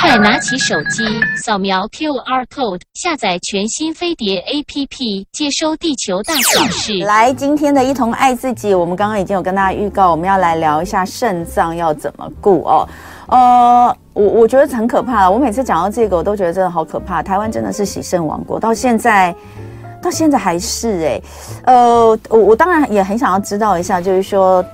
快拿起手机，扫描 QR code，下载全新飞碟 APP，接收地球大小事。来，今天的一同爱自己，我们刚刚已经有跟大家预告，我们要来聊一下肾脏要怎么顾哦。呃，我我觉得很可怕。我每次讲到这个，我都觉得真的好可怕。台湾真的是洗肾王国，到现在，到现在还是哎、呃，我我当然也很想要知道一下，就是说。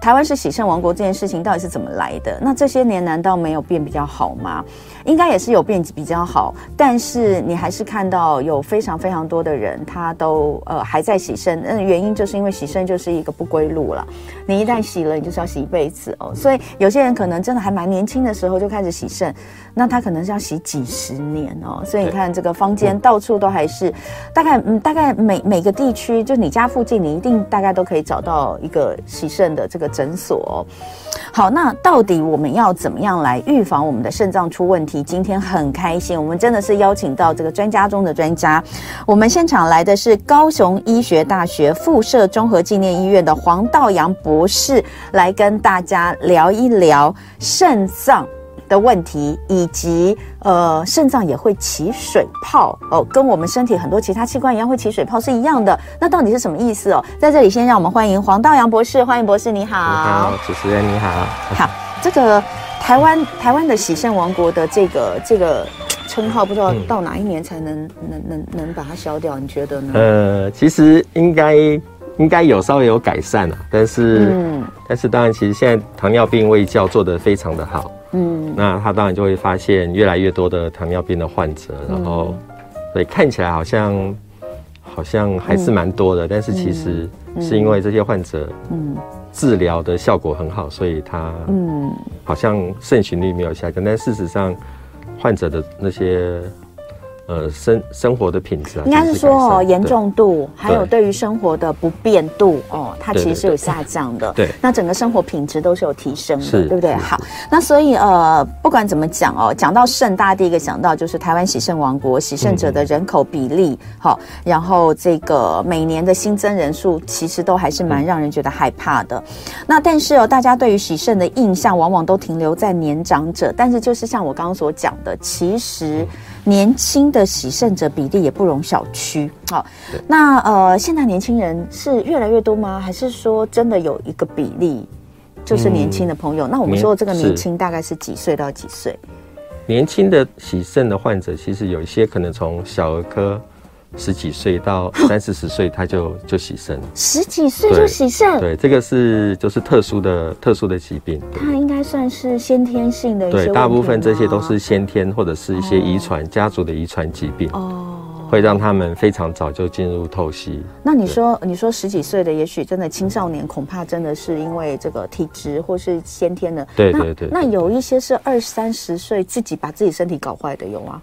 台湾是洗肾王国这件事情到底是怎么来的？那这些年难道没有变比较好吗？应该也是有变比较好，但是你还是看到有非常非常多的人，他都呃还在洗肾。那原因就是因为洗肾就是一个不归路了。你一旦洗了，你就是要洗一辈子哦。所以有些人可能真的还蛮年轻的时候就开始洗肾，那他可能是要洗几十年哦。所以你看这个坊间到处都还是，大概嗯大概每每个地区，就你家附近，你一定大概都可以找到一个洗肾的这个。诊所哦，好，那到底我们要怎么样来预防我们的肾脏出问题？今天很开心，我们真的是邀请到这个专家中的专家。我们现场来的是高雄医学大学附设综合纪念医院的黄道阳博士，来跟大家聊一聊肾脏的问题，以及呃，肾脏也会起水泡哦，跟我们身体很多其他器官一样会起水泡是一样的。那到底是什么意思哦？在这里先让我们欢迎黄道阳博士，欢迎博士，你好。你好，主持人你好。好，这个台湾台湾的喜善王国的这个这个称号，不知道到哪一年才能、嗯、能能能把它消掉？你觉得呢？呃，其实应该应该有稍微有改善了，但是嗯，但是当然，其实现在糖尿病卫教做的非常的好。嗯，那他当然就会发现越来越多的糖尿病的患者，嗯、然后，对，看起来好像好像还是蛮多的，嗯、但是其实是因为这些患者，嗯，治疗的效果很好，所以他，嗯，好像肾循率没有下降，但事实上，患者的那些。呃，生生活的品质啊，应该是说哦，严重度还有对于生活的不便度哦，它其实是有下降的。对，那整个生活品质都是有提升的，对不对？好，那所以呃，不管怎么讲哦，讲到肾，大家第一个想到就是台湾喜肾王国，喜肾者的人口比例好，然后这个每年的新增人数其实都还是蛮让人觉得害怕的。那但是哦，大家对于喜肾的印象往往都停留在年长者，但是就是像我刚刚所讲的，其实。年轻的喜肾者比例也不容小觑。好，那呃，现在年轻人是越来越多吗？还是说真的有一个比例就是年轻的朋友？嗯、那我们说的这个年轻大概是几岁到几岁？年轻的喜肾的患者，其实有一些可能从小儿科。十几岁到三四十岁，他就就洗肾。十几岁就洗肾？对，这个是就是特殊的特殊的疾病。它应该算是先天性的一些。对，大部分这些都是先天或者是一些遗传、哦、家族的遗传疾病哦，会让他们非常早就进入透析。那你说，你说十几岁的，也许真的青少年，恐怕真的是因为这个体质或是先天的。对对对。那有一些是二三十岁自己把自己身体搞坏的，有吗？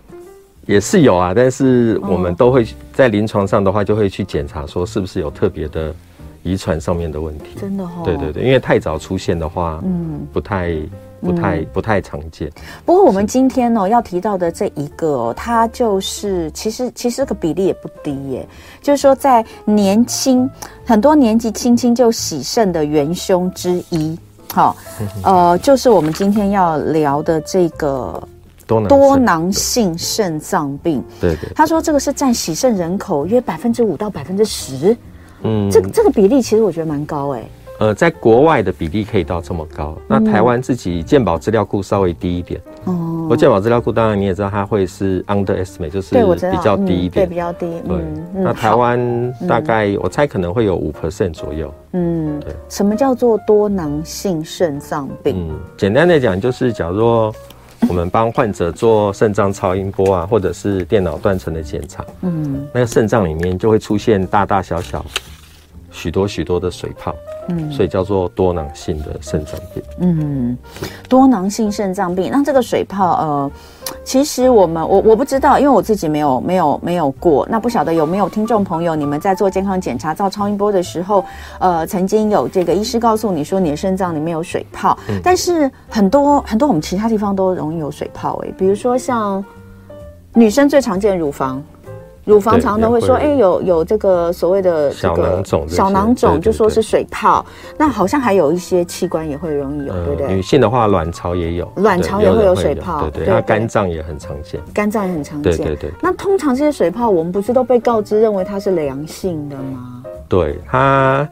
也是有啊，但是我们都会在临床上的话，就会去检查说是不是有特别的遗传上面的问题。真的哦。对对对，因为太早出现的话，嗯，不太、不太、不太常见。不过我们今天哦要提到的这一个哦，它就是其实其实这个比例也不低耶，就是说在年轻很多年纪轻轻就喜肾的元凶之一，好，呃，就是我们今天要聊的这个。多囊，多囊性肾脏病，对对，他说这个是占洗肾人口约百分之五到百分之十，嗯，这个这个比例其实我觉得蛮高哎。呃，在国外的比例可以到这么高，那台湾自己健保资料库稍微低一点哦。我健保资料库当然你也知道，它会是 underestimate，就是比较低一点，对，比较低。对，那台湾大概我猜可能会有五 percent 左右。嗯，对。什么叫做多囊性肾脏病？嗯，简单的讲就是，假如说。我们帮患者做肾脏超音波啊，或者是电脑断层的检查，嗯，那个肾脏里面就会出现大大小小许多许多的水泡，嗯，所以叫做多囊性的肾脏病。嗯，多囊性肾脏病，那这个水泡，呃。其实我们我我不知道，因为我自己没有没有没有过。那不晓得有没有听众朋友，你们在做健康检查、照超音波的时候，呃，曾经有这个医师告诉你说你的肾脏里面有水泡。嗯、但是很多很多我们其他地方都容易有水泡诶，比如说像女生最常见的乳房，乳房常常都会说，哎、欸，有有这个所谓的这个小囊肿，小囊肿就说是水泡。那好像还有一些器官也会容易有，呃、对不对？女性的话，卵巢也有，卵巢也会有水泡，对对。那肝脏也很常见，肝脏也很常见，对对对。那通常这些水泡，我们不是都被告知认为它是良性的吗？对它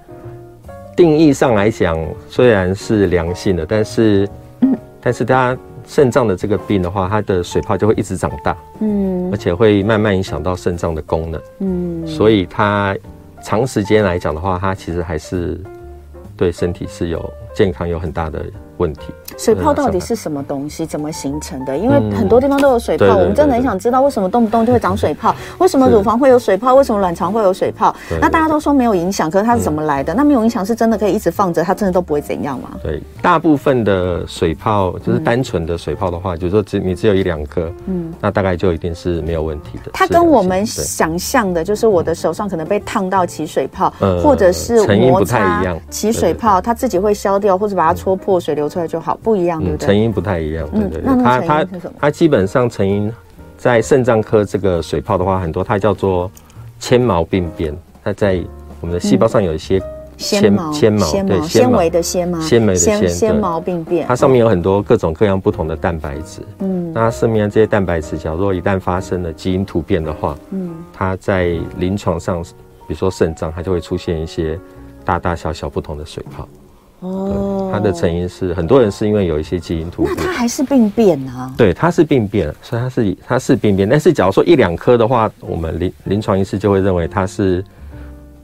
定义上来讲，虽然是良性的，但是，嗯、但是它。肾脏的这个病的话，它的水泡就会一直长大，嗯，而且会慢慢影响到肾脏的功能，嗯，所以它长时间来讲的话，它其实还是对身体是有健康有很大的问题。水泡到底是什么东西？怎么形成的？因为很多地方都有水泡，嗯、我们真的很想知道为什么动不动就会长水泡？为什么乳房会有水泡？为什么卵巢会有水泡？那大家都说没有影响，可是它是怎么来的？嗯、那没有影响是真的可以一直放着，它真的都不会怎样吗？对，大部分的水泡就是单纯的水泡的话，嗯、就是说只你只有一两颗，嗯，那大概就一定是没有问题的。它跟我们想象的，就是我的手上可能被烫到起水泡，嗯、或者是摩擦起水泡，它自己会消掉，或者把它戳破，水流出来就好，不一样，对不对？不太一样，对对对，它它它基本上成因在肾脏科这个水泡的话，很多它叫做纤毛病变，它在我们的细胞上有一些纤纤毛纤毛对纤维的纤吗？纤维的纤纤毛病变，它上面有很多各种各样不同的蛋白质，嗯，那它上面这些蛋白质，假如一旦发生了基因突变的话，嗯，它在临床上，比如说肾脏，它就会出现一些大大小小不同的水泡。哦，它的成因是很多人是因为有一些基因突变，那它还是病变啊？对，它是病变，所以它是它是病变。但是假如说一两颗的话，我们临临床医师就会认为它是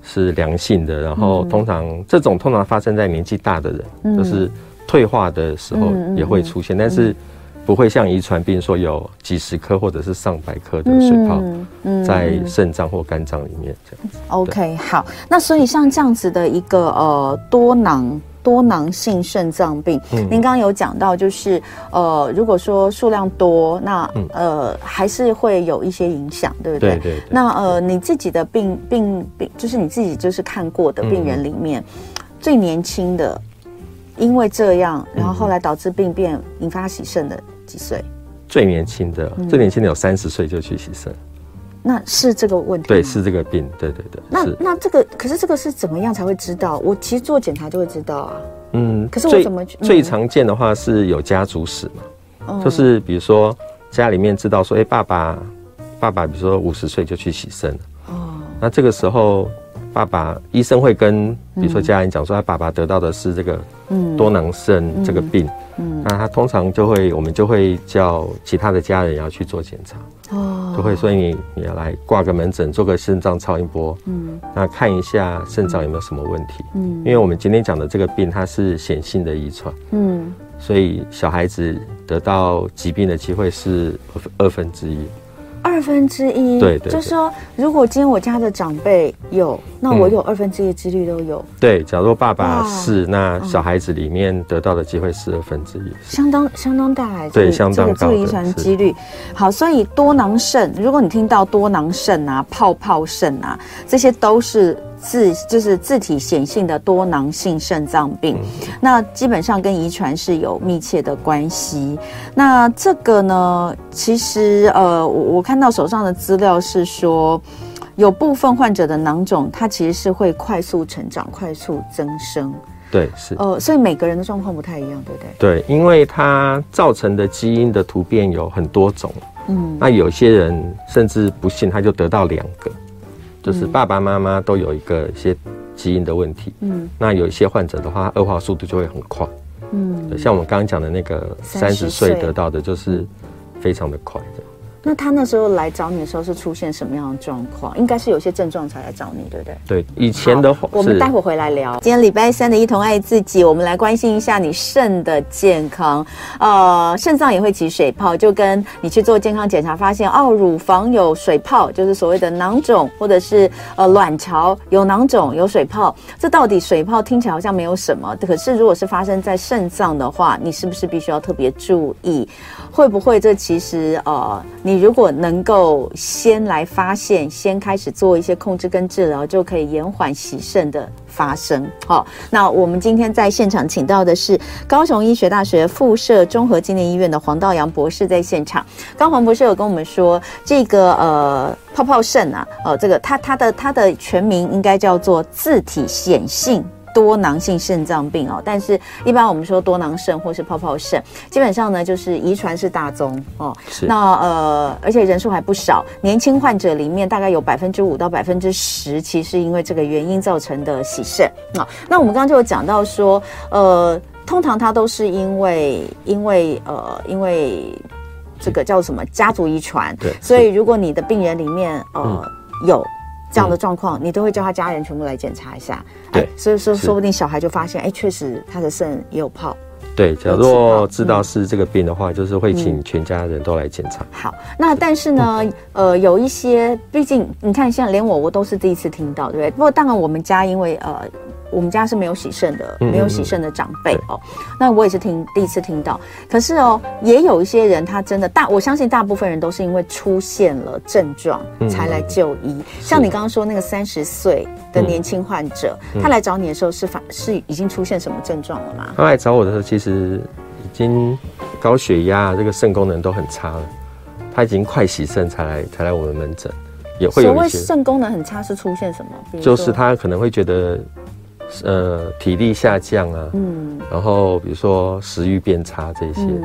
是良性的。然后通常、嗯、这种通常发生在年纪大的人，嗯、就是退化的时候也会出现，嗯、但是不会像遗传病说有几十颗或者是上百颗的水泡在肾脏或肝脏里面这样子。OK，好，那所以像这样子的一个呃多囊。多囊性肾脏病，嗯、您刚刚有讲到，就是呃，如果说数量多，那呃还是会有一些影响，对不对？对，对，对。那呃，你自己的病病病，就是你自己就是看过的病人里面，嗯、最年轻的，因为这样，然后后来导致病变，引发洗肾的几岁？最年轻的，最年轻的有三十岁就去洗肾。那是这个问题，对，是这个病，对对对。那那这个，可是这个是怎么样才会知道？我其实做检查就会知道啊。嗯，可是我怎么最、嗯、最常见的话是有家族史嘛？嗯、就是比如说家里面知道说，哎、欸，爸爸爸爸，比如说五十岁就去洗肾了。哦。那这个时候，爸爸医生会跟比如说家人讲说，他爸爸得到的是这个多囊肾这个病。嗯嗯。那他通常就会，我们就会叫其他的家人要去做检查。哦，就会说你你要来挂个门诊，做个肾脏超音波，嗯，那看一下肾脏有没有什么问题，嗯，因为我们今天讲的这个病它是显性的遗传，嗯，所以小孩子得到疾病的机会是二分之一。二分之一，对，对，就是说，如果今天我家的长辈有，那我有二分之一的几率都有。嗯、对，假如爸爸是，那小孩子里面得到的机会是二分之一，相当相当大来。对，相当高的遗传几率。好，所以多囊肾，如果你听到多囊肾啊、泡泡肾啊，这些都是。自就是自体显性的多囊性肾脏病，嗯、那基本上跟遗传是有密切的关系。那这个呢，其实呃，我我看到手上的资料是说，有部分患者的囊肿，它其实是会快速成长、快速增生。对，是。呃，所以每个人的状况不太一样，对不对？对，因为它造成的基因的突变有很多种。嗯，那有些人甚至不幸他就得到两个。就是爸爸妈妈都有一个一些基因的问题，嗯，那有一些患者的话，恶化速度就会很快，嗯，像我们刚刚讲的那个三十岁得到的，就是非常的快的。那他那时候来找你的时候是出现什么样的状况？应该是有些症状才来找你，对不对？对，以前的话，我们待会回来聊。今天礼拜三的一同爱自己，我们来关心一下你肾的健康。呃，肾脏也会起水泡，就跟你去做健康检查发现哦，乳房有水泡，就是所谓的囊肿，或者是呃卵巢有囊肿有水泡。这到底水泡听起来好像没有什么，可是如果是发生在肾脏的话，你是不是必须要特别注意？会不会这其实呃你。你如果能够先来发现，先开始做一些控制跟治疗，就可以延缓洗肾的发生。好，那我们今天在现场请到的是高雄医学大学附设综合纪念医院的黄道阳博士在现场。刚黄博士有跟我们说，这个呃泡泡肾啊，呃这个它它的它的全名应该叫做自体显性。多囊性肾脏病哦，但是一般我们说多囊肾或是泡泡肾，基本上呢就是遗传是大宗哦。是。那呃，而且人数还不少，年轻患者里面大概有百分之五到百分之十，其实是因为这个原因造成的洗肾啊。那我们刚刚就有讲到说，呃，通常它都是因为因为呃因为这个叫什么家族遗传，对。所以如果你的病人里面呃、嗯、有。这样的状况，你都会叫他家人全部来检查一下。对，所以说说不定小孩就发现，哎，确实他的肾也有泡。对，假如知道是这个病的话，就是会请全家人都来检查。好，那但是呢，呃，有一些，毕竟你看，像连我我都是第一次听到，对不对？不过当然我们家因为呃。我们家是没有洗肾的，没有洗肾的长辈哦。那我也是听第一次听到。可是哦，也有一些人他真的大，我相信大部分人都是因为出现了症状才来就医。像你刚刚说那个三十岁的年轻患者，他来找你的时候是反是已经出现什么症状了吗？他来找我的时候，其实已经高血压，这个肾功能都很差了。他已经快洗肾才来才来我们门诊，也会。所谓肾功能很差是出现什么？就是他可能会觉得。呃，体力下降啊，嗯，然后比如说食欲变差这些，嗯、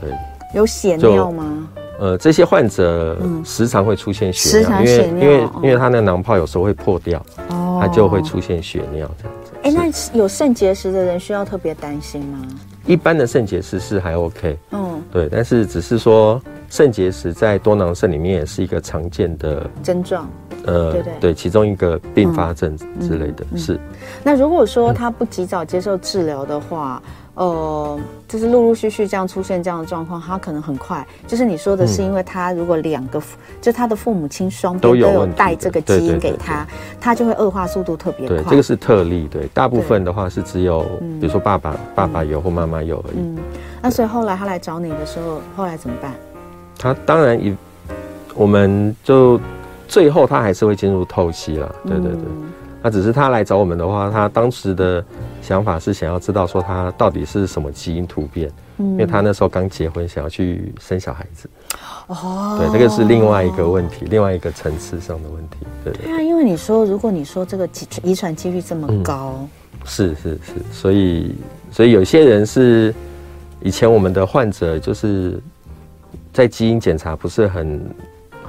对，有血尿吗？呃，这些患者时常会出现血尿，因为因为、哦、因为他那个囊泡有时候会破掉，哦，他就会出现血尿这样子。哎，那有肾结石的人需要特别担心吗？一般的肾结石是还 OK，嗯，对，但是只是说肾结石在多囊肾里面也是一个常见的症状。呃，对对对，其中一个并发症之类的是。那如果说他不及早接受治疗的话，呃，就是陆陆续续这样出现这样的状况，他可能很快。就是你说的是，因为他如果两个，就他的父母亲双边都有带这个基因给他，他就会恶化速度特别快。对，这个是特例。对，大部分的话是只有，比如说爸爸爸爸有或妈妈有而已。嗯，那所以后来他来找你的时候，后来怎么办？他当然也，我们就。最后他还是会进入透析了，对对对。那只是他来找我们的话，他当时的想法是想要知道说他到底是什么基因突变，因为他那时候刚结婚，想要去生小孩子。哦，对，这个是另外一个问题，另外一个层次上的问题。对对啊，因为你说如果你说这个遗遗传几率这么高，是是是，所以所以有些人是以前我们的患者就是在基因检查不是很。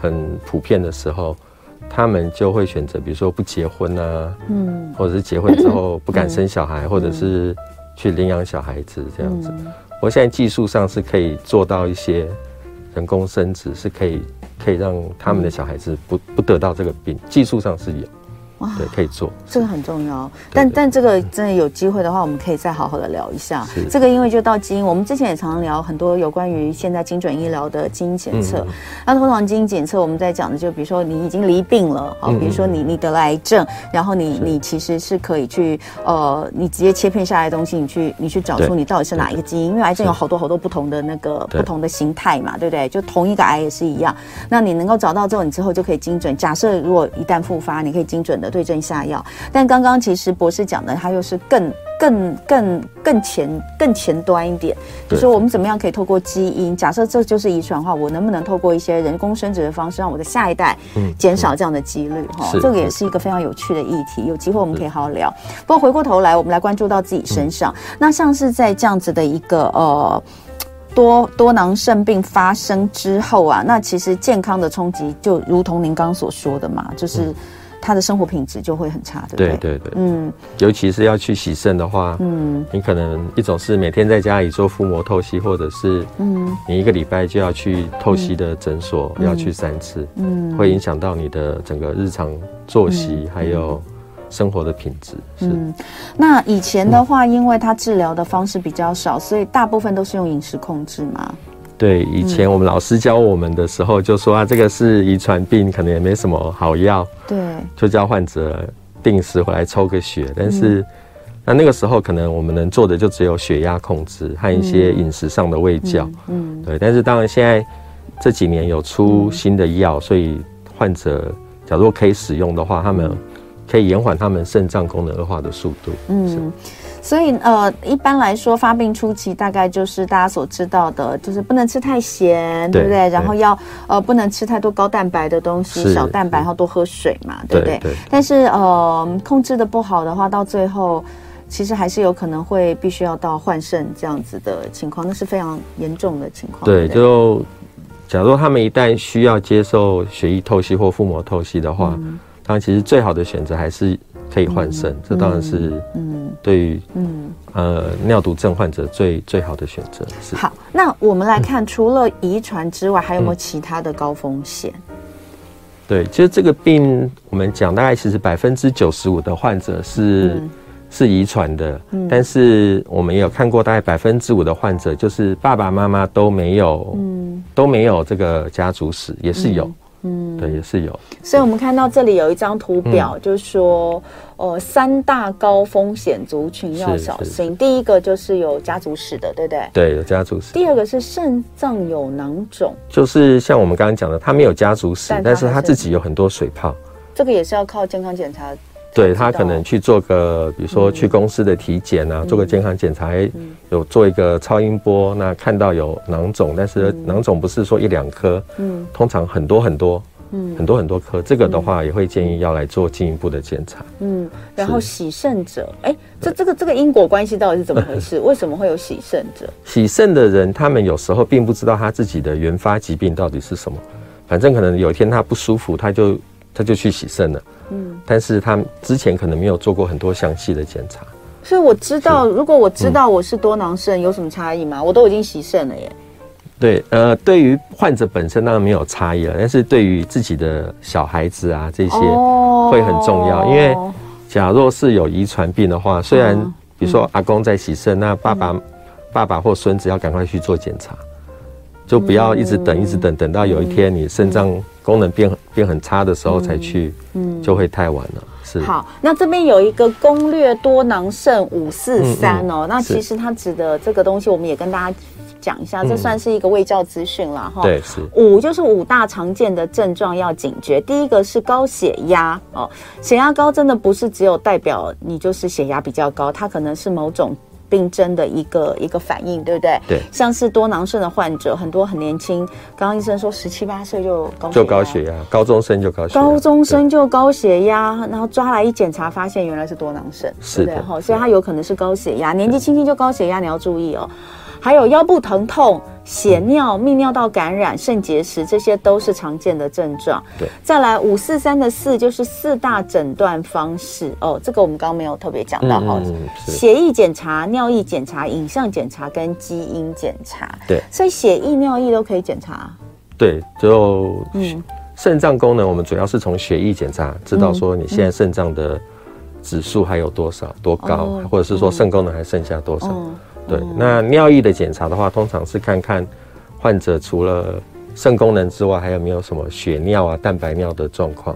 很普遍的时候，他们就会选择，比如说不结婚啊，嗯，或者是结婚之后不敢生小孩，嗯、或者是去领养小孩子这样子。嗯、我现在技术上是可以做到一些人工生殖，是可以可以让他们的小孩子不不得到这个病，技术上是有。哇，对，可以做，这个很重要。但但这个真的有机会的话，我们可以再好好的聊一下。这个因为就到基因，我们之前也常常聊很多有关于现在精准医疗的基因检测。那通常基因检测我们在讲的，就比如说你已经离病了啊，比如说你你得了癌症，然后你你其实是可以去呃，你直接切片下来的东西，你去你去找出你到底是哪一个基因，因为癌症有好多好多不同的那个不同的形态嘛，对不对？就同一个癌也是一样。那你能够找到之后，你之后就可以精准。假设如果一旦复发，你可以精准的。对症下药，但刚刚其实博士讲的，他又是更、更、更、更前、更前端一点，就是说我们怎么样可以透过基因，假设这就是遗传的话，我能不能透过一些人工生殖的方式，让我的下一代减少这样的几率？哈，这个也是一个非常有趣的议题，有机会我们可以好好聊。不过回过头来，我们来关注到自己身上，那像是在这样子的一个呃多多囊肾病发生之后啊，那其实健康的冲击就如同您刚刚所说的嘛，就是。他的生活品质就会很差，对不对？对对对，嗯，尤其是要去洗肾的话，嗯，你可能一种是每天在家里做腹膜透析，或者是，嗯，你一个礼拜就要去透析的诊所，嗯、要去三次，嗯，会影响到你的整个日常作息，还有生活的品质。是，嗯，那以前的话，因为他治疗的方式比较少，所以大部分都是用饮食控制嘛。对，以前我们老师教我们的时候就说啊，这个是遗传病，可能也没什么好药。对，就叫患者定时回来抽个血。但是，那那个时候可能我们能做的就只有血压控制和一些饮食上的喂教。嗯，对。但是当然现在这几年有出新的药，所以患者假如可以使用的话，他们可以延缓他们肾脏功能恶化的速度。嗯。所以呃，一般来说，发病初期大概就是大家所知道的，就是不能吃太咸，对，对不对？然后要呃不能吃太多高蛋白的东西，少蛋白，然后多喝水嘛，对不对？对对，但是呃，控制的不好的话，到最后其实还是有可能会必须要到换肾这样子的情况，那是非常严重的情况。对，对就假如他们一旦需要接受血液透析或腹膜透析的话，嗯，当然其实最好的选择还是。可以换肾，这当然是嗯，对于嗯呃尿毒症患者最最好的选择。是好，那我们来看，除了遗传之外，还有没有其他的高风险？对，其实这个病我们讲，大概其实百分之九十五的患者是是遗传的，但是我们也有看过，大概百分之五的患者就是爸爸妈妈都没有，嗯，都没有这个家族史，也是有。嗯，对，也是有。所以，我们看到这里有一张图表，嗯、就是说，呃，三大高风险族群要小心。第一个就是有家族史的，对不对？对，有家族史。第二个是肾脏有囊肿，就是像我们刚刚讲的，他没有家族史，但，但是他自己有很多水泡。这个也是要靠健康检查。对，他可能去做个，比如说去公司的体检啊，嗯、做个健康检查，嗯、有做一个超音波，那看到有囊肿，但是囊肿不是说一两颗，嗯，通常很多很多，嗯，很多很多颗，这个的话也会建议要来做进一步的检查。嗯，然后洗肾者，哎，这这个这个因果关系到底是怎么回事？为什么会有洗肾者？洗肾的人，他们有时候并不知道他自己的原发疾病到底是什么，反正可能有一天他不舒服，他就他就去洗肾了。嗯，但是他之前可能没有做过很多详细的检查，所以我知道，如果我知道我是多囊肾，有什么差异吗？我都已经洗肾了耶。对，呃，对于患者本身当然没有差异了，但是对于自己的小孩子啊这些会很重要，因为假若是有遗传病的话，虽然比如说阿公在洗肾，那爸爸、爸爸或孙子要赶快去做检查，就不要一直等，一直等，等到有一天你肾脏。功能变变很差的时候才去，嗯，就会太晚了。是好，那这边有一个攻略多囊肾五四三哦，那其实它指的这个东西，我们也跟大家讲一下，这算是一个卫教资讯了哈。对，是五就是五大常见的症状要警觉，第一个是高血压哦，血压高真的不是只有代表你就是血压比较高，它可能是某种。病症的一个一个反应，对不对？对，像是多囊肾的患者，很多很年轻，刚刚医生说十七八岁就高就高血压，高中生就高血压，高中生就高血压，然后抓来一检查，发现原来是多囊肾，是的，哈，所以他有可能是高血压，年纪轻轻就高血压，你要注意哦。还有腰部疼痛、血尿、泌尿道感染、肾结石，这些都是常见的症状。对，再来五四三的四就是四大诊断方式哦，这个我们刚刚没有特别讲到哈。嗯，血液检查、尿液检查、影像检查跟基因检查。对，所以血液、尿液都可以检查。对，就嗯，肾脏功能我们主要是从血液检查知道说你现在肾脏的指数还有多少多高，嗯、或者是说肾功能还剩下多少。嗯对，那尿液的检查的话，通常是看看患者除了肾功能之外，还有没有什么血尿啊、蛋白尿的状况，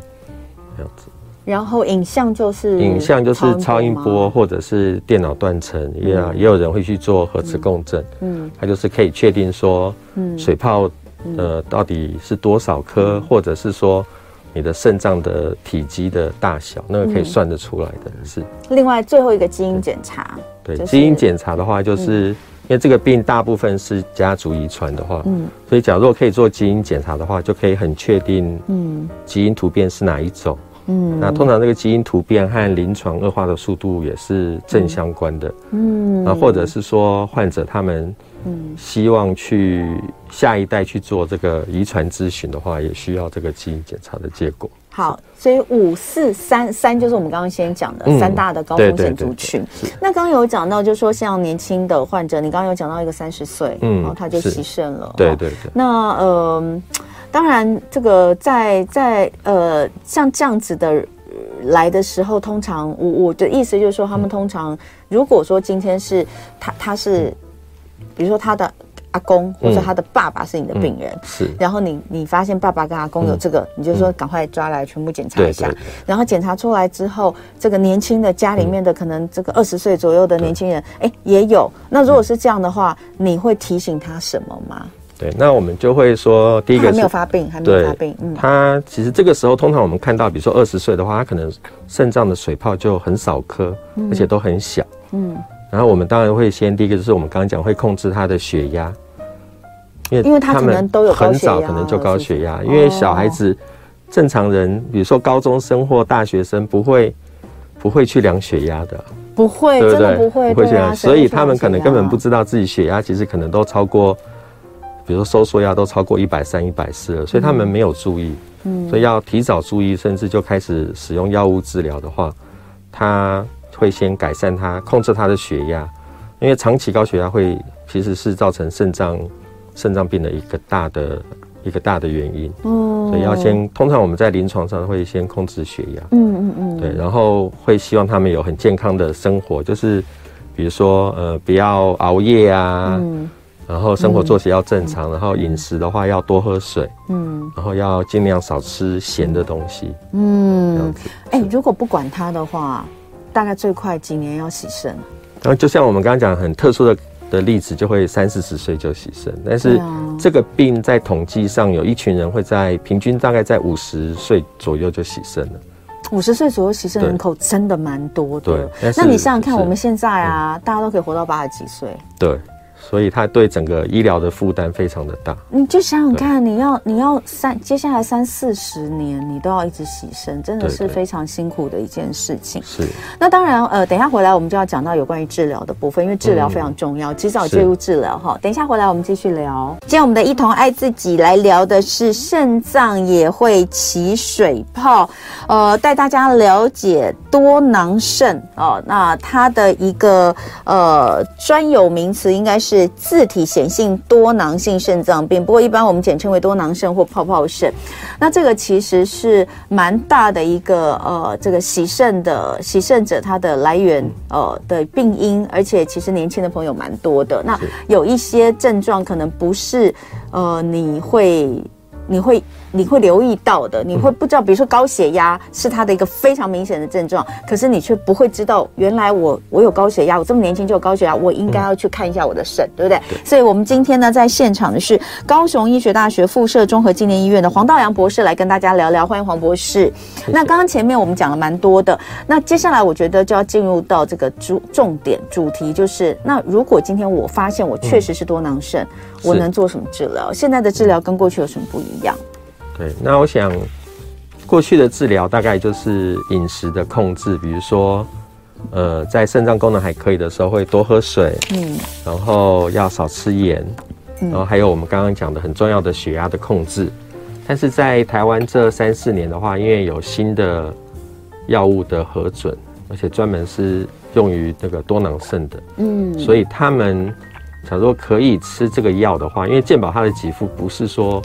这样子。然后影像就是影像就是超音波。或者是电脑断层，也也有人会去做核磁共振，嗯，它就是可以确定说，嗯，水泡呃到底是多少颗，或者是说。你的肾脏的体积的大小，那个可以算得出来的，是。另外，最后一个基因检查，对，基因检查的话，就是因为这个病大部分是家族遗传的话，嗯，所以假如可以做基因检查的话，就可以很确定，嗯，基因突变是哪一种，嗯，那通常这个基因突变和临床恶化的速度也是正相关的，嗯，那或者是说患者他们。嗯，希望去下一代去做这个遗传咨询的话，也需要这个基因检查的结果。好，所以五四三三就是我们刚刚先讲的三大的高风险族群。那刚刚有讲到，就是说像年轻的患者，你刚刚有讲到一个三十岁，嗯，然后他就牺牲了。对对对。那呃，当然这个在在呃像这样子的来的时候，通常我我的意思就是说，他们通常如果说今天是他他是。比如说他的阿公或者他的爸爸是你的病人，嗯嗯、是，然后你你发现爸爸跟阿公有这个，嗯、你就说赶快抓来全部检查一下，然后检查出来之后，这个年轻的家里面的可能这个二十岁左右的年轻人，哎、嗯，也有。那如果是这样的话，嗯、你会提醒他什么吗？对，那我们就会说，第一个还没有发病，还没有发病。嗯，他其实这个时候通常我们看到，比如说二十岁的话，他可能肾脏的水泡就很少颗，而且都很小。嗯，然后我们当然会先第一个就是我们刚刚讲会控制他的血压，因为因为他们都有很早可能就高血压，因为小孩子正常人，比如说高中生或大学生不会不会去量血压的，不会，对不会，不会去量，所以他们可能根本不知道自己血压其实可能都超过。比如说收缩压都超过一百三、一百四了，所以他们没有注意，嗯，所以要提早注意，甚至就开始使用药物治疗的话，他会先改善他控制他的血压，因为长期高血压会其实是造成肾脏肾脏病的一个大的一个大的原因，哦，所以要先通常我们在临床上会先控制血压，嗯嗯嗯，对，然后会希望他们有很健康的生活，就是比如说呃不要熬夜啊，嗯。然后生活作息要正常，嗯、然后饮食的话要多喝水，嗯，然后要尽量少吃咸的东西，嗯，这样子。哎、欸，如果不管他的话，大概最快几年要洗肾？然后就像我们刚刚讲很特殊的的例子，就会三四十岁就洗肾。但是这个病在统计上有一群人会在平均大概在五十岁左右就洗肾了。五十岁左右洗肾人口真的蛮多的。对，那你想想看，我们现在啊，嗯、大家都可以活到八十几岁。对。所以他对整个医疗的负担非常的大。你就想想看，你要你要三接下来三四十年，你都要一直洗肾，真的是非常辛苦的一件事情。是。那当然，呃，等一下回来我们就要讲到有关于治疗的部分，因为治疗非常重要，及早介入治疗哈。等一下回来我们继续聊。今天我们的一同爱自己来聊的是肾脏也会起水泡，呃，带大家了解多囊肾哦。那它的一个呃专有名词应该是。自体显性多囊性肾脏病，不过一般我们简称为多囊肾或泡泡肾。那这个其实是蛮大的一个呃，这个洗肾的洗肾者他的来源呃的病因，而且其实年轻的朋友蛮多的。那有一些症状可能不是呃你会。你会你会留意到的，你会不知道，比如说高血压是它的一个非常明显的症状，可是你却不会知道，原来我我有高血压，我这么年轻就有高血压，我应该要去看一下我的肾，对不对？所以，我们今天呢，在现场的是高雄医学大学附设综合纪念医院的黄道阳博士来跟大家聊聊，欢迎黄博士。那刚刚前面我们讲了蛮多的，那接下来我觉得就要进入到这个主重点主题，就是那如果今天我发现我确实是多囊肾。我能做什么治疗？现在的治疗跟过去有什么不一样？对，那我想过去的治疗大概就是饮食的控制，比如说，呃，在肾脏功能还可以的时候会多喝水，嗯，然后要少吃盐，然后还有我们刚刚讲的很重要的血压的控制。但是在台湾这三四年的话，因为有新的药物的核准，而且专门是用于那个多囊肾的，嗯，所以他们。假如说可以吃这个药的话，因为健保它的给付不是说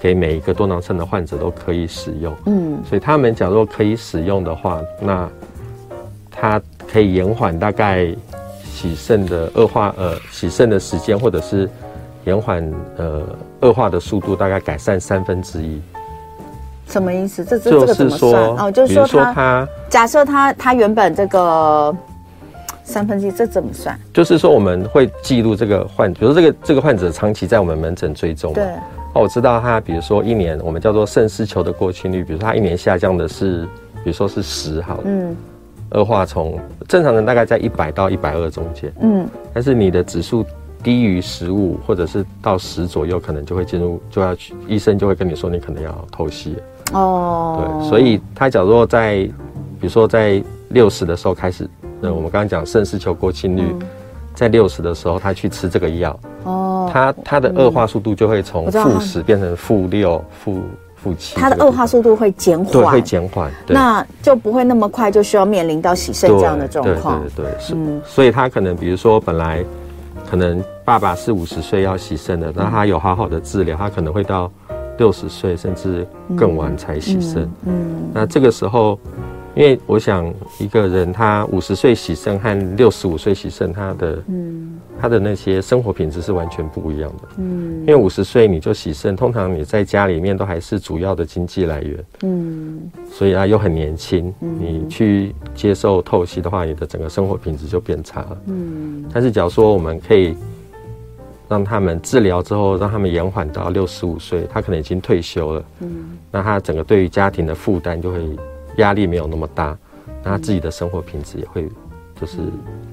给每一个多囊肾的患者都可以使用，嗯，所以他们假如说可以使用的话，那它可以延缓大概洗肾的恶化，呃，洗肾的时间，或者是延缓呃恶化的速度，大概改善三分之一。什么意思？这这这个怎么算？哦，就是说他假设他他原本这个。三分之一，这怎么算？就是说，我们会记录这个患，比如说这个这个患者长期在我们门诊追踪。对。哦，我知道他，比如说一年，我们叫做肾丝球的过去率，比如说他一年下降的是，比如说是十，好了。嗯。恶化从正常人大概在一百到一百二中间。嗯。但是你的指数低于十五，或者是到十左右，可能就会进入，就要去医生就会跟你说，你可能要透析。哦。对，所以他假如说在，比如说在六十的时候开始。那我们刚刚讲肾丝球过清率在六十的时候，他去吃这个药，哦，他他的恶化速度就会从负十变成负六、负负七，他的恶化速度会减缓，对，会减缓，那就不会那么快就需要面临到洗肾这样的状况，对对对，是，所以他可能比如说本来可能爸爸是五十岁要洗肾的，那他有好好的治疗，他可能会到六十岁甚至更晚才洗肾，嗯，那这个时候。因为我想一个人他五十岁洗肾和六十五岁洗肾，他的嗯，他的那些生活品质是完全不一样的。嗯，因为五十岁你就洗肾，通常你在家里面都还是主要的经济来源。嗯，所以啊又很年轻，你去接受透析的话，你的整个生活品质就变差了。嗯，但是假如说我们可以让他们治疗之后，让他们延缓到六十五岁，他可能已经退休了。嗯，那他整个对于家庭的负担就会压力没有那么大，那他自己的生活品质也会，就是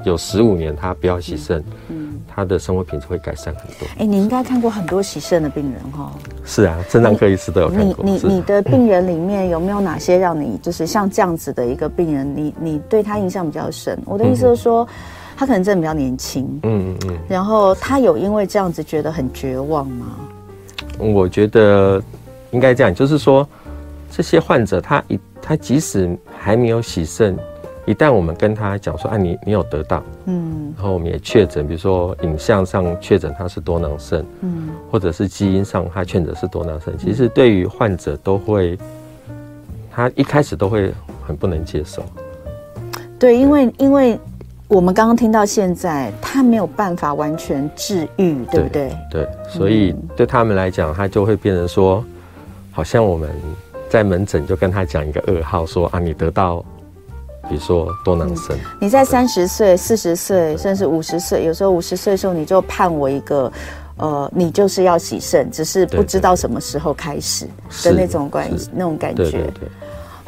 有十五年他不要洗肾，嗯，他的生活品质会改善很多。哎，你应该看过很多洗肾的病人哈？是啊，肾脏科医师都有看过。你你你的病人里面有没有哪些让你就是像这样子的一个病人，你你对他印象比较深？我的意思是说。他可能真的比较年轻，嗯嗯嗯，然后他有因为这样子觉得很绝望吗？我觉得应该这样，就是说这些患者他一他即使还没有洗肾，一旦我们跟他讲说，啊你你有得到，嗯，然后我们也确诊，比如说影像上确诊他是多囊肾，嗯，或者是基因上他确诊是多囊肾，其实对于患者都会，他一开始都会很不能接受，对，因为因为。我们刚刚听到现在，他没有办法完全治愈，对不对？对，所以对他们来讲，他就会变成说，好像我们在门诊就跟他讲一个噩耗，说啊，你得到，比如说多囊肾。你在三十岁、四十岁，甚至五十岁，有时候五十岁的时候，你就判我一个，呃，你就是要洗肾，只是不知道什么时候开始的那种关系，那种感觉。对对对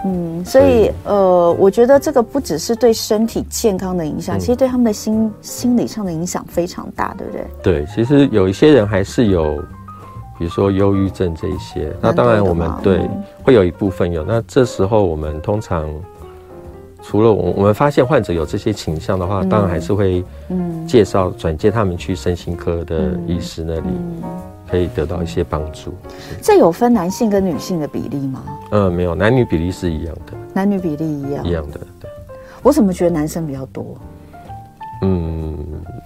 嗯，所以呃，我觉得这个不只是对身体健康的影响，嗯、其实对他们的心心理上的影响非常大，对不对？对，其实有一些人还是有，比如说忧郁症这一些，那当然我们对、嗯、会有一部分有。那这时候我们通常除了我我们发现患者有这些倾向的话，嗯、当然还是会嗯介绍转介他们去身心科的医师那里。可以得到一些帮助。这有分男性跟女性的比例吗？嗯，没有，男女比例是一样的。男女比例一样，一样的。对。我怎么觉得男生比较多？嗯，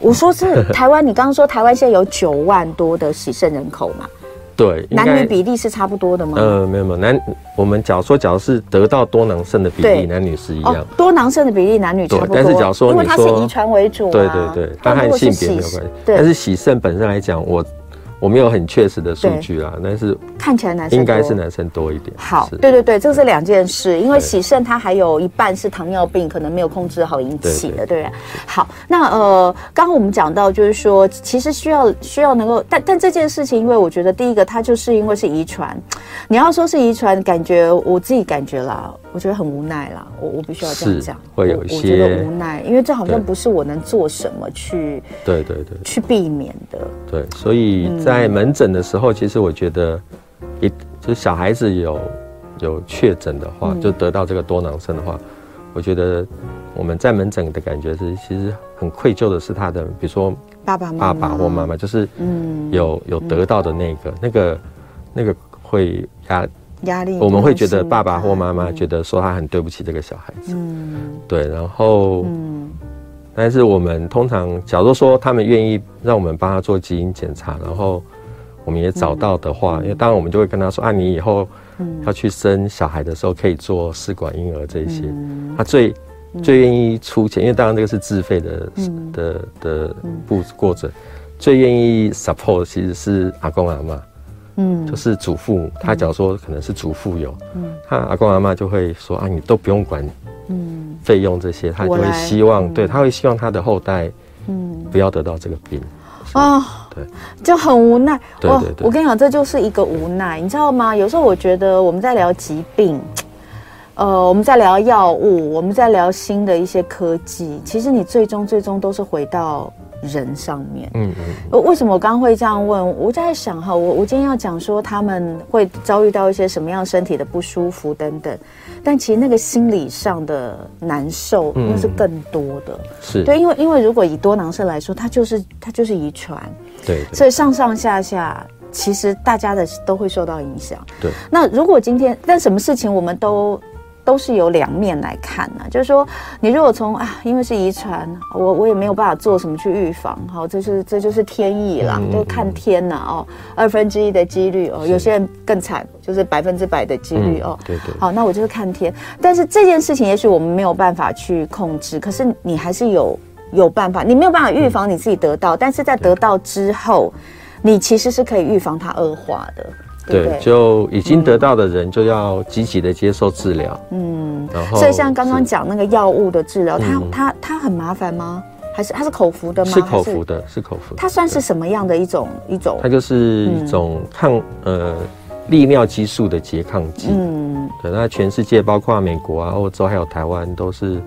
我说是台湾，你刚刚说台湾现在有九万多的洗肾人口嘛？对。男女比例是差不多的吗？呃，没有没有，男我们假如说假如是得到多囊肾的比例，男女是一样。多囊肾的比例男女差不多。但是假如说因为它是遗传为主，对对对，它和性别没有关系。但是洗肾本身来讲，我。我没有很确实的数据啊，但是看起来男生应该是男生多一点。好，对对对，这是两件事，因为喜肾它还有一半是糖尿病，可能没有控制好引起的，对不对？好，那呃，刚刚我们讲到就是说，其实需要需要能够，但但这件事情，因为我觉得第一个它就是因为是遗传，你要说是遗传，感觉我自己感觉啦。我觉得很无奈啦，我我必须要这样讲，会有一些我觉得无奈，因为这好像不是我能做什么去对对对。去避免的。对，所以在门诊的时候，其实我觉得一就是小孩子有有确诊的话，就得到这个多囊肾的话，我觉得我们在门诊的感觉是，其实很愧疚的是他的，比如说爸爸爸爸或妈妈，就是嗯。有有得到的那个那个那个会压。压力，我们会觉得爸爸或妈妈觉得说他很对不起这个小孩子，嗯，对，然后，嗯，但是我们通常，假如说他们愿意让我们帮他做基因检查，然后我们也找到的话，因为当然我们就会跟他说啊，你以后要去生小孩的时候可以做试管婴儿这些，他最最愿意出钱，因为当然这个是自费的的的步过程，最愿意 support 其实是阿公阿嬷。嗯，就是祖父母，他假如说可能是祖父有，嗯，他阿公阿妈就会说啊，你都不用管，嗯，费用这些，他就会希望，对，他会希望他的后代，嗯，不要得到这个病，哦，对，就很无奈，对对对，我跟你讲，这就是一个无奈，你知道吗？有时候我觉得我们在聊疾病，呃，我们在聊药物，我们在聊新的一些科技，其实你最终最终都是回到。人上面，嗯嗯，为什么我刚刚会这样问？我在想哈，我我今天要讲说他们会遭遇到一些什么样身体的不舒服等等，但其实那个心理上的难受那是更多的，是。对，因为因为如果以多囊肾来说，它就是它就是遗传，对，所以上上下下其实大家的都会受到影响，对。那如果今天，但什么事情我们都。都是有两面来看呢、啊，就是说，你如果从啊，因为是遗传，我我也没有办法做什么去预防，好，这是这就是天意啦，都看天呐哦，二分之一的几率哦，有些人更惨，就是百分之百的几率哦，对对，好，那我就是看天，但是这件事情也许我们没有办法去控制，可是你还是有有办法，你没有办法预防你自己得到，嗯、但是在得到之后，你其实是可以预防它恶化的。对，就已经得到的人就要积极的接受治疗。嗯，然后所以像刚刚讲那个药物的治疗，它它它很麻烦吗？还是它是口服的吗？是口服的，是口服的。它算是什么样的一种一种？它就是一种抗、嗯、呃利尿激素的拮抗剂。嗯，对，那全世界包括美国啊、欧洲还有台湾都是。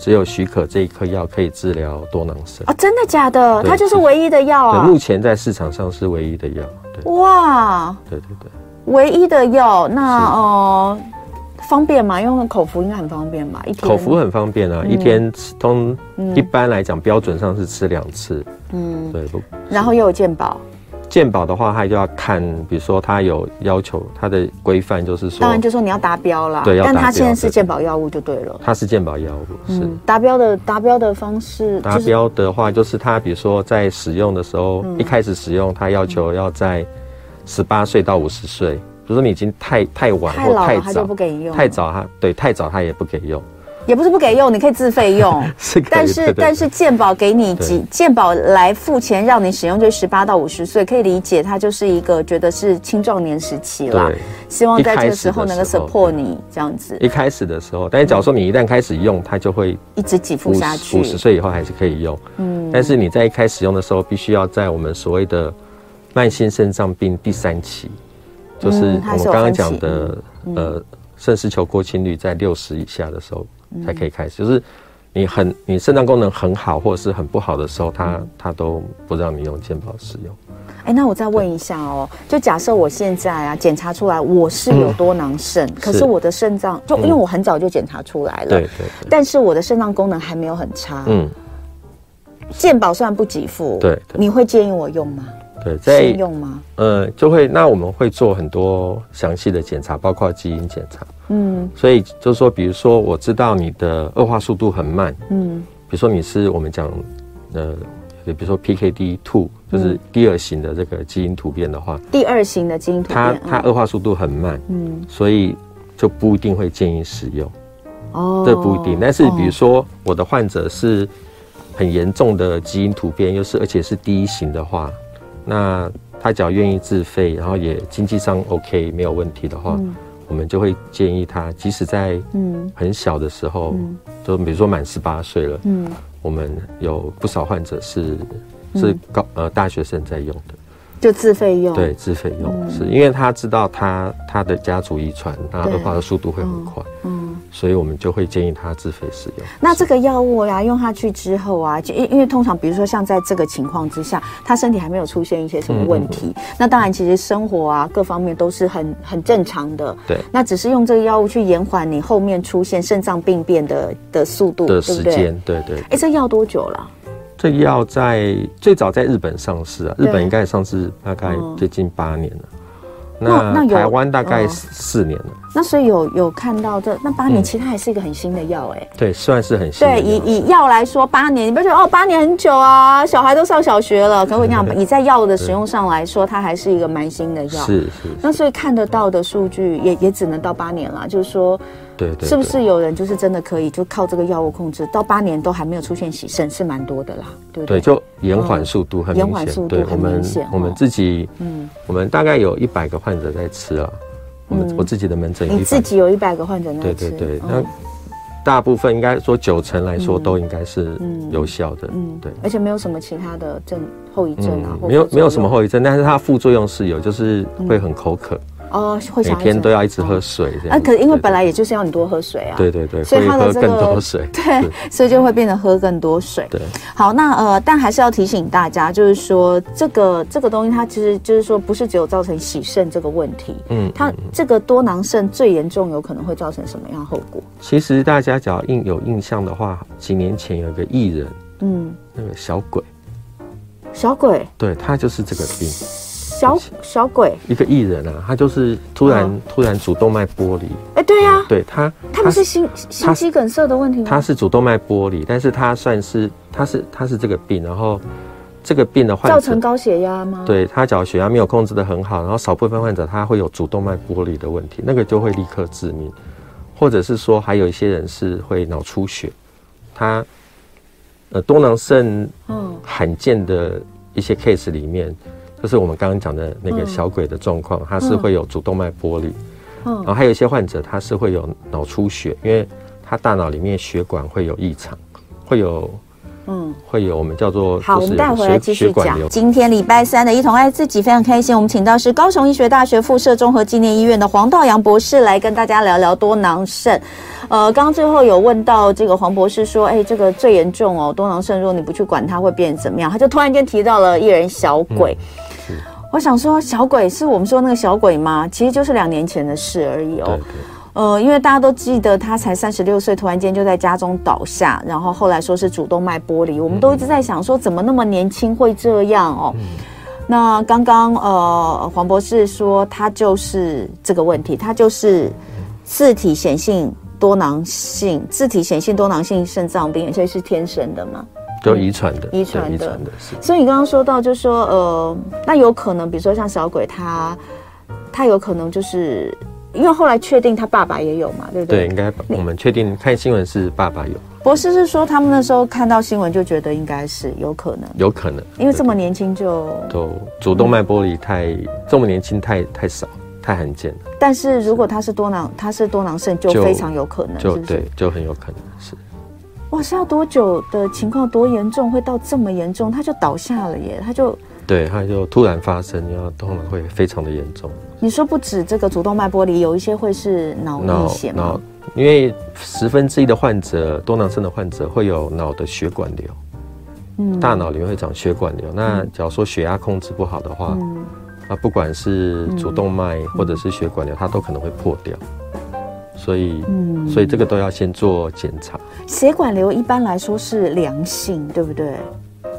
只有许可这一颗药可以治疗多囊肾哦，真的假的？它就是唯一的药啊！目前在市场上是唯一的药。对哇，对对对，唯一的药，那呃方便吗？用口服应该很方便吧？一天口服很方便啊，嗯、一天吃通一般来讲标准上是吃两次。嗯，对不？然后又有健保。健保的话，他就要看，比如说他有要求，他的规范就是说，当然就是说你要达标啦。对，但他现在是鉴保药物就对了。它是鉴保药物，是达标的达标的方式。达标的话，就是它比如说在使用的时候，一开始使用，它要求要在十八岁到五十岁。比如说你已经太太晚或太早，他就不给用。太早他对太早它也不给用。也不是不给用，你可以自费用，是，但是但是健保给你几健保来付钱让你使用，就十八到五十岁，可以理解，它就是一个觉得是青壮年时期啦，希望在这个时候能够 support 你这样子。一开始的时候，但是假如说你一旦开始用，它就会一直给付下去。五十岁以后还是可以用，嗯，但是你在一开始用的时候，必须要在我们所谓的慢性肾脏病第三期，就是我们刚刚讲的呃肾丝球过清率在六十以下的时候。才可以开始，就是你很你肾脏功能很好或者是很不好的时候，他他都不让你用健保使用。哎，那我再问一下哦，就假设我现在啊检查出来我是有多囊肾，可是我的肾脏就因为我很早就检查出来了，对对，但是我的肾脏功能还没有很差，嗯，健保虽然不给付，对，你会建议我用吗？对，在用吗？呃，就会那我们会做很多详细的检查，包括基因检查。嗯，所以就是说，比如说，我知道你的恶化速度很慢，嗯，比如说你是我们讲，呃，比如说 PKD two，就是第二型的这个基因突变的话，第二型的基因突变，它它恶化速度很慢，嗯，所以就不一定会建议使用，哦，这不一定。但是比如说我的患者是很严重的基因突变，又是而且是第一型的话，那他只要愿意自费，然后也经济上 OK 没有问题的话。嗯我们就会建议他，即使在嗯。很小的时候，嗯、就比如说满十八岁了，嗯，我们有不少患者是是高呃大学生在用的，就自费用，对，自费用，嗯、是因为他知道他他的家族遗传，他恶化的速度会很快，嗯。嗯所以我们就会建议他自费使用。那这个药物呀，用下去之后啊，就因因为通常比如说像在这个情况之下，他身体还没有出现一些什么问题，嗯嗯嗯，那当然其实生活啊各方面都是很很正常的。对。那只是用这个药物去延缓你后面出现肾脏病变的的速度的时间。对对。哎，这药多久了？这药在最早在日本上市啊，日本应该上市大概接近八年了。那那台湾大概四年了，那所以有有看到这那八年，其实它还是一个很新的药哎，对，算是很新。对，以以药来说，八年你不觉得哦，八年很久啊，小孩都上小学了。可我跟你讲，你在药的使用上来说，它还是一个蛮新的药。是是。那所以看得到的数据也也只能到八年了，就是说。对，对，是不是有人就是真的可以就靠这个药物控制到八年都还没有出现洗肾，是蛮多的啦，对不对？对，就延缓速度很明显，延缓速度很明显。我们自己，嗯，我们大概有一百个患者在吃啊，我们我自己的门诊，你自己有一百个患者在吃，对对对，那大部分应该说九成来说都应该是有效的，嗯，对，而且没有什么其他的症后遗症啊，没有没有什么后遗症，但是它副作用是有，就是会很口渴。哦，会每天都要一直喝水这样。啊，可是因为本来也就是要你多喝水啊。对对对，所以喝更多水。对，所以就会变得喝更多水。对。好，那呃，但还是要提醒大家，就是说这个这个东西，它其实就是说不是只有造成洗肾这个问题。嗯。它这个多囊肾最严重有可能会造成什么样后果？其实大家只要印有印象的话，几年前有个艺人，嗯，那个小鬼。小鬼。对，他就是这个病。小小鬼，一个艺人啊，他就是突然、哦、突然主动脉剥离。哎、欸，对呀、啊，对他，他不是心心肌梗塞的问题吗？他是主动脉剥离，但是他算是他是他是这个病，然后这个病的患者造成高血压吗？对，他脚血压没有控制的很好，然后少部分患者他会有主动脉剥离的问题，那个就会立刻致命，或者是说还有一些人是会脑出血，他呃多囊肾嗯罕见的一些 case 里面。就是我们刚刚讲的那个小鬼的状况，他是会有主动脉剥离，然后还有一些患者他是会有脑出血，因为他大脑里面血管会有异常，会有嗯，会有我们叫做好，我们带回来继续讲。今天礼拜三的一同爱自己非常开心，我们请到是高雄医学大学附设综合纪念医院的黄道阳博士来跟大家聊聊多囊肾。呃，刚刚最后有问到这个黄博士说，哎，这个最严重哦，多囊肾，如果你不去管它，会变成怎么样？他就突然间提到了艺人小鬼。嗯、我想说，小鬼是我们说那个小鬼吗？其实就是两年前的事而已哦。对对呃，因为大家都记得他才三十六岁，突然间就在家中倒下，然后后来说是主动脉剥离，我们都一直在想说怎么那么年轻会这样哦。嗯、那刚刚呃黄博士说他就是这个问题，他就是自体显性多囊性自体显性多囊性肾脏病，所以是天生的嘛？都遗传的，遗传的。所以你刚刚说到，就是说呃，那有可能，比如说像小鬼他，他有可能就是。因为后来确定他爸爸也有嘛，对不对？对，应该我们确定看新闻是爸爸有。博士是说他们那时候看到新闻就觉得应该是有可能，有可能，因为这么年轻就都主动脉剥离太、嗯、这么年轻太太少太罕见了。但是如果他是多囊，他是多囊肾就非常有可能，就是对，就很有可能是。哇，是要多久的情况多严重会到这么严重？他就倒下了耶，他就。对，他就突然发生，然后通常会非常的严重。你说不止这个主动脉剥离，有一些会是脑溢血吗？因为十分之一的患者，多囊肾的患者会有脑的血管瘤，嗯，大脑里面会长血管瘤。那假如说血压控制不好的话，嗯，那不管是主动脉或者是血管瘤，它都可能会破掉。所以，嗯，所以这个都要先做检查。血管瘤一般来说是良性，对不对？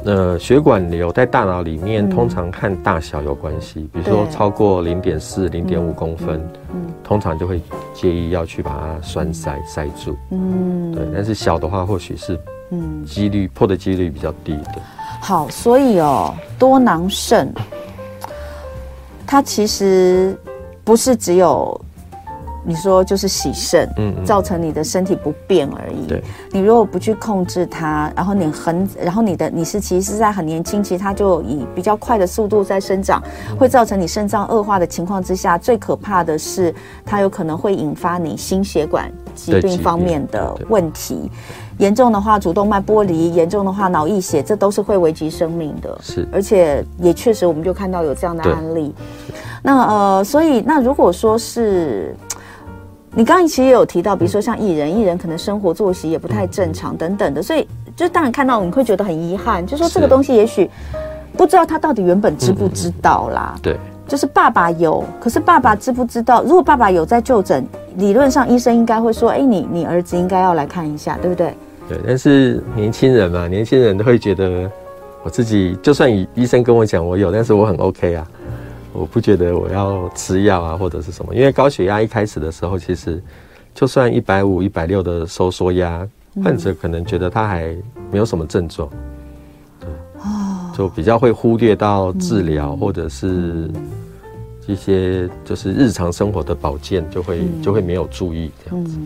呃，血管瘤在大脑里面通常看大小有关系，嗯、比如说超过零点四、零点五公分，通常就会建议要去把它栓塞塞住，嗯，对。但是小的话，或许是，嗯，几率破的几率比较低的。好，所以哦，多囊肾，它其实不是只有。你说就是洗肾，嗯，造成你的身体不便而已。对，你如果不去控制它，然后你很，然后你的你是其实是在很年轻，其实它就以比较快的速度在生长，会造成你肾脏恶化的情况之下，最可怕的是它有可能会引发你心血管疾病方面的问题。严重的话，主动脉剥离；严重的话，脑溢血，这都是会危及生命的。是，而且也确实，我们就看到有这样的案例。那呃，所以那如果说是。你刚刚其实也有提到，比如说像艺人，艺人可能生活作息也不太正常等等的，所以就当然看到你会觉得很遗憾，就说这个东西也许不知道他到底原本知不知道啦。对，就是爸爸有，可是爸爸知不知道？如果爸爸有在就诊，理论上医生应该会说，哎，你你儿子应该要来看一下，对不对？对，但是年轻人嘛，年轻人都会觉得，我自己就算医生跟我讲我有，但是我很 OK 啊。我不觉得我要吃药啊，或者是什么，因为高血压一开始的时候，其实就算一百五、一百六的收缩压，患者可能觉得他还没有什么症状，对，就比较会忽略到治疗或者是一些就是日常生活的保健，就会就会没有注意这样子。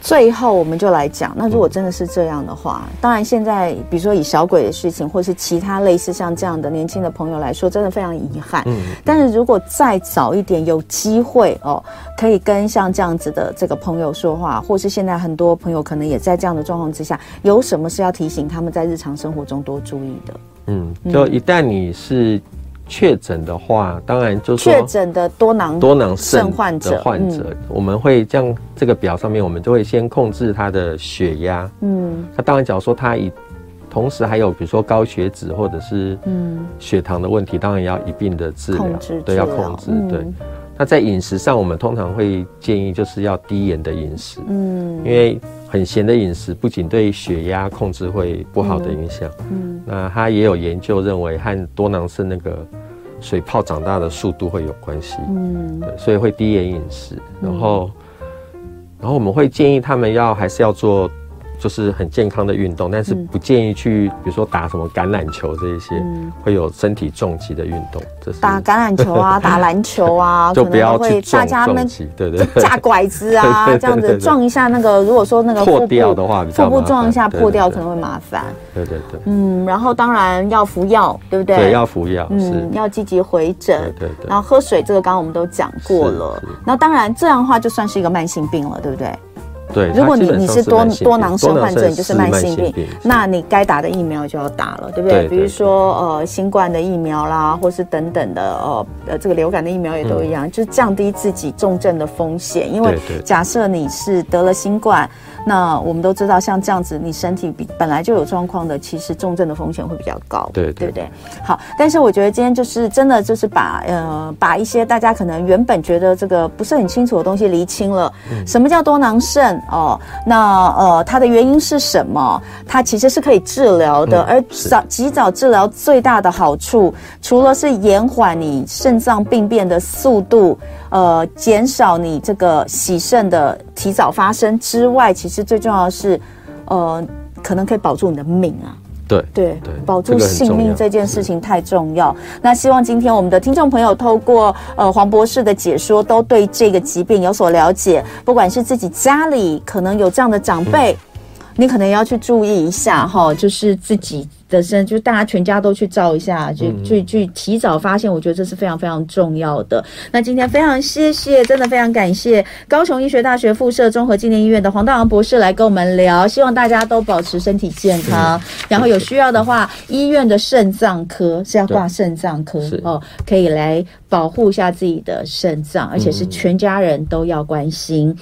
最后，我们就来讲，那如果真的是这样的话，嗯、当然现在，比如说以小鬼的事情，或是其他类似像这样的年轻的朋友来说，真的非常遗憾。嗯，但是如果再早一点有机会哦，可以跟像这样子的这个朋友说话，或是现在很多朋友可能也在这样的状况之下，有什么是要提醒他们在日常生活中多注意的？嗯，就一旦你是。确诊的话，当然就是确诊的多囊多囊肾患者，患者我们会这样这个表上面，我们就会先控制他的血压。嗯，那当然，假如说他以同时还有比如说高血脂或者是嗯血糖的问题，当然要一并的治疗，对，要控制。对，那在饮食上，我们通常会建议就是要低盐的饮食。嗯，因为。很咸的饮食不仅对血压控制会不好的影响，嗯，嗯，那他也有研究认为和多囊肾那个水泡长大的速度会有关系，嗯，对，所以会低盐饮食，然后，然后我们会建议他们要还是要做。就是很健康的运动，但是不建议去，比如说打什么橄榄球这一些，嗯、会有身体重击的运动。这是打橄榄球啊，打篮球啊，就不要去大家们对对架拐子啊，这样子撞一下那个，如果说那个破掉的话，腹部撞一下破掉可能会麻烦。对对对。嗯，然后当然要服药，对不对？对，要服药。嗯，要积极回诊。对对对。然后喝水，这个刚刚我们都讲过了。那当然这样的话就算是一个慢性病了，对不对？对，如果你你是多多囊肾患者，你就是慢性病，病那你该打的疫苗就要打了，对不对？对对对，比如说呃新冠的疫苗啦，或是等等的呃呃这个流感的疫苗也都一样，嗯、就是降低自己重症的风险。因为假设你是得了新冠，那我们都知道像这样子，你身体比本来就有状况的，其实重症的风险会比较高，对对，不对？好，但是我觉得今天就是真的就是把呃把一些大家可能原本觉得这个不是很清楚的东西厘清了，嗯、什么叫多囊肾？哦，那呃，它的原因是什么？它其实是可以治疗的，嗯、而早及早治疗最大的好处，除了是延缓你肾脏病变的速度，呃，减少你这个洗肾的提早发生之外，其实最重要的是，呃，可能可以保住你的命啊。对对对，保住性命这件事情太重要。那希望今天我们的听众朋友透过呃黄博士的解说，都对这个疾病有所了解。不管是自己家里可能有这样的长辈，嗯、你可能要去注意一下哈，就是自己。的身，就大家全家都去照一下，就去去提早发现，我觉得这是非常非常重要的。那今天非常谢谢，真的非常感谢高雄医学大学附设综合纪念医院的黄大王博士来跟我们聊，希望大家都保持身体健康，然后有需要的话，医院的肾脏科是要挂肾脏科哦，可以来保护一下自己的肾脏，而且是全家人都要关心。